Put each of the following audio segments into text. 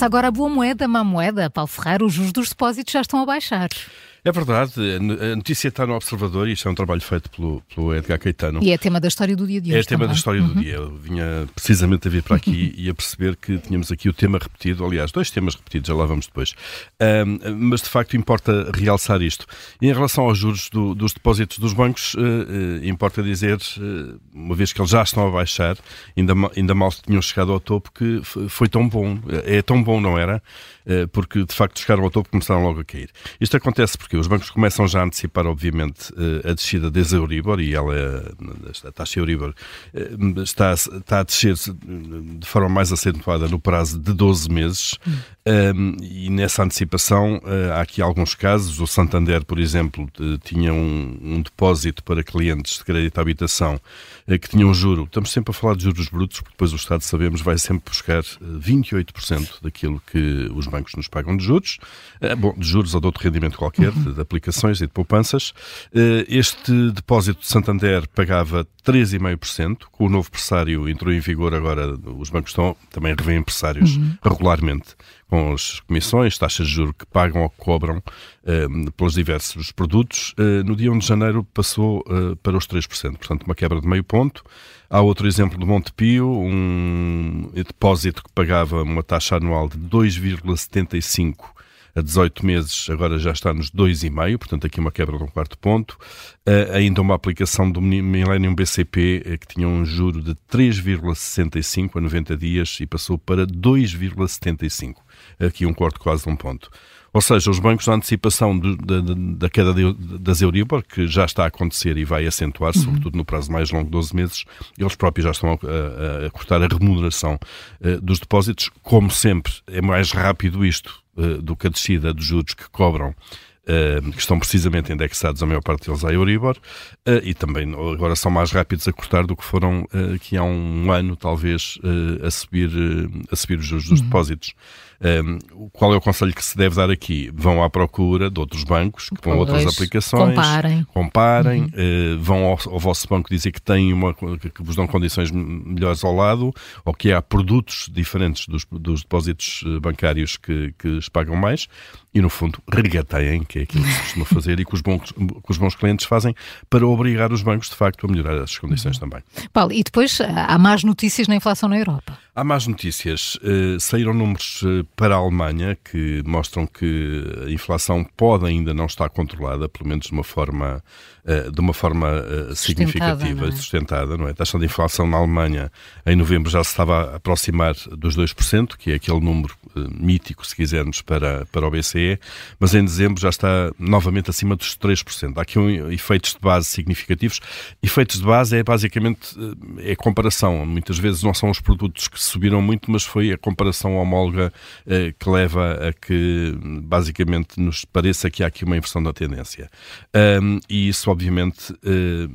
Passa agora a boa moeda, má moeda. Paulo Ferreira, os juros dos depósitos já estão a baixar. É verdade, a notícia está no Observador e isto é um trabalho feito pelo, pelo Edgar Caetano. E é tema da história do dia de hoje. É tema também. da história do uhum. dia. Eu vinha precisamente a vir para aqui e a perceber que tínhamos aqui o tema repetido, aliás, dois temas repetidos, já lá vamos depois. Um, mas de facto importa realçar isto. E em relação aos juros do, dos depósitos dos bancos, uh, uh, importa dizer, uh, uma vez que eles já estão a baixar, ainda, ainda mal tinham chegado ao topo, que foi tão bom. É tão bom, não era? Porque de facto chegaram ao topo e começaram logo a cair. Isto acontece porque os bancos começam já a antecipar, obviamente, a descida da Euribor e ela, a taxa Euribor, está, está a descer de forma mais acentuada no prazo de 12 meses um, e nessa antecipação há aqui alguns casos. O Santander, por exemplo, tinha um, um depósito para clientes de crédito à habitação que tinha um juro, estamos sempre a falar de juros brutos, porque depois o Estado, sabemos, vai sempre buscar 28% daquilo que os bancos nos pagam de juros, bom, de juros ou de outro rendimento qualquer, de, de aplicações e de poupanças. Este depósito de Santander pagava 3,5%, com o novo pressário entrou em vigor agora, os bancos estão, também revêem pressários uhum. regularmente com as comissões, taxas de juros que pagam ou que cobram uh, pelos diversos produtos. Uh, no dia 1 de janeiro passou uh, para os 3%, portanto uma quebra de meio ponto. Há outro exemplo de Montepio, um depósito que pagava uma taxa anual de 2,75 a 18 meses, agora já está nos 2,5, portanto aqui uma quebra de um quarto ponto. Uh, ainda uma aplicação do Millennium BCP uh, que tinha um juro de 3,65 a 90 dias e passou para 2,75. Aqui um corte quase de um ponto. Ou seja, os bancos na antecipação de, de, de, da queda das Euribor, que já está a acontecer e vai acentuar, uhum. sobretudo no prazo mais longo, 12 meses, eles próprios já estão a, a, a cortar a remuneração uh, dos depósitos. Como sempre, é mais rápido isto do que a descida dos juros que cobram Uh, que estão precisamente indexados, a maior parte deles, à Euribor, uh, e também agora são mais rápidos a cortar do que foram uh, que há um ano, talvez, a, subir, a subir os juros dos uhum. depósitos. qual é o conselho que se deve dar aqui? Vão à procura de outros bancos, com outras aplicações. Comparem. Comparem. Uhum. vão ao, ao, vosso banco dizer que têm uma, que vos dão condições melhores ao lado, ou que há produtos diferentes dos, dos depósitos bancários que, que pagam mais, e no fundo regateiem, que é aquilo que se costuma fazer e que os, bons, que os bons clientes fazem para obrigar os bancos, de facto, a melhorar as condições uhum. também. Paulo, e depois há más notícias na inflação na Europa? Há más notícias. Uh, saíram números uh, para a Alemanha que mostram que a inflação pode ainda não estar controlada, pelo menos de uma forma, uh, de uma forma significativa, e sustentada. Não é? A taxa de inflação na Alemanha em novembro já se estava a aproximar dos 2%, que é aquele número mítico, se quisermos, para, para o BCE, mas em dezembro já está novamente acima dos 3%. Há aqui um, efeitos de base significativos. Efeitos de base é basicamente é comparação. Muitas vezes não são os produtos que subiram muito, mas foi a comparação homóloga eh, que leva a que basicamente nos pareça que há aqui uma inversão da tendência. Um, e isso, obviamente, eh,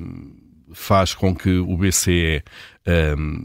faz com que o BCE, um,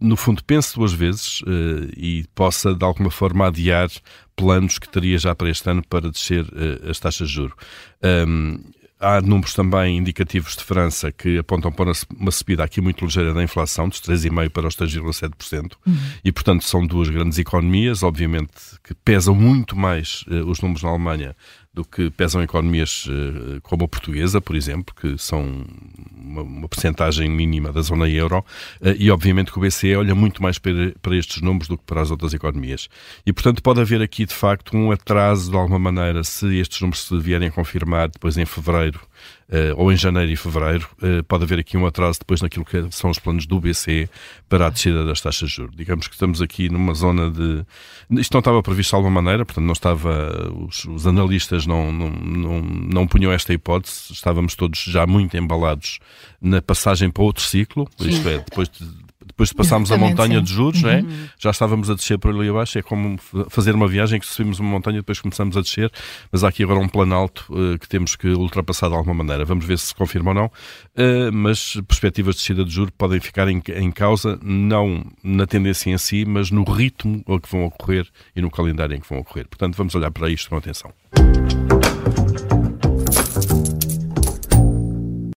no fundo, pense duas vezes uh, e possa, de alguma forma, adiar planos que teria já para este ano para descer uh, as taxas de juros. Um, Há números também indicativos de França que apontam para uma subida aqui muito ligeira da inflação, dos 3,5% para os 3,7%. Uhum. E, portanto, são duas grandes economias, obviamente, que pesam muito mais uh, os números na Alemanha do que pesam economias uh, como a portuguesa, por exemplo, que são uma, uma percentagem mínima da zona euro, uh, e obviamente que o BCE olha muito mais para, para, estes números do que para as outras economias. E, portanto, pode haver aqui, de facto, um atraso, de alguma maneira, se estes números se vierem a confirmar depois em fevereiro, uh, ou em janeiro e fevereiro, uh, pode haver aqui um atraso depois naquilo que são os planos do BCE para a descida das taxas de juros. Digamos que estamos aqui numa zona de. Isto não estava previsto de alguma maneira, portanto, não estava. Os, os analistas não, não, não, não punham esta hipótese, estávamos todos já muito embalados na passagem para outro ciclo, isto é, depois de depois de passarmos a montanha sim. de juros, uhum. né? já estávamos a descer por ali abaixo. É como fazer uma viagem que subimos uma montanha e depois começamos a descer. Mas há aqui agora um planalto uh, que temos que ultrapassar de alguma maneira. Vamos ver se se confirma ou não. Uh, mas perspectivas de descida de juros podem ficar em, em causa, não na tendência em si, mas no ritmo a que vão ocorrer e no calendário em que vão ocorrer. Portanto, vamos olhar para isto com atenção.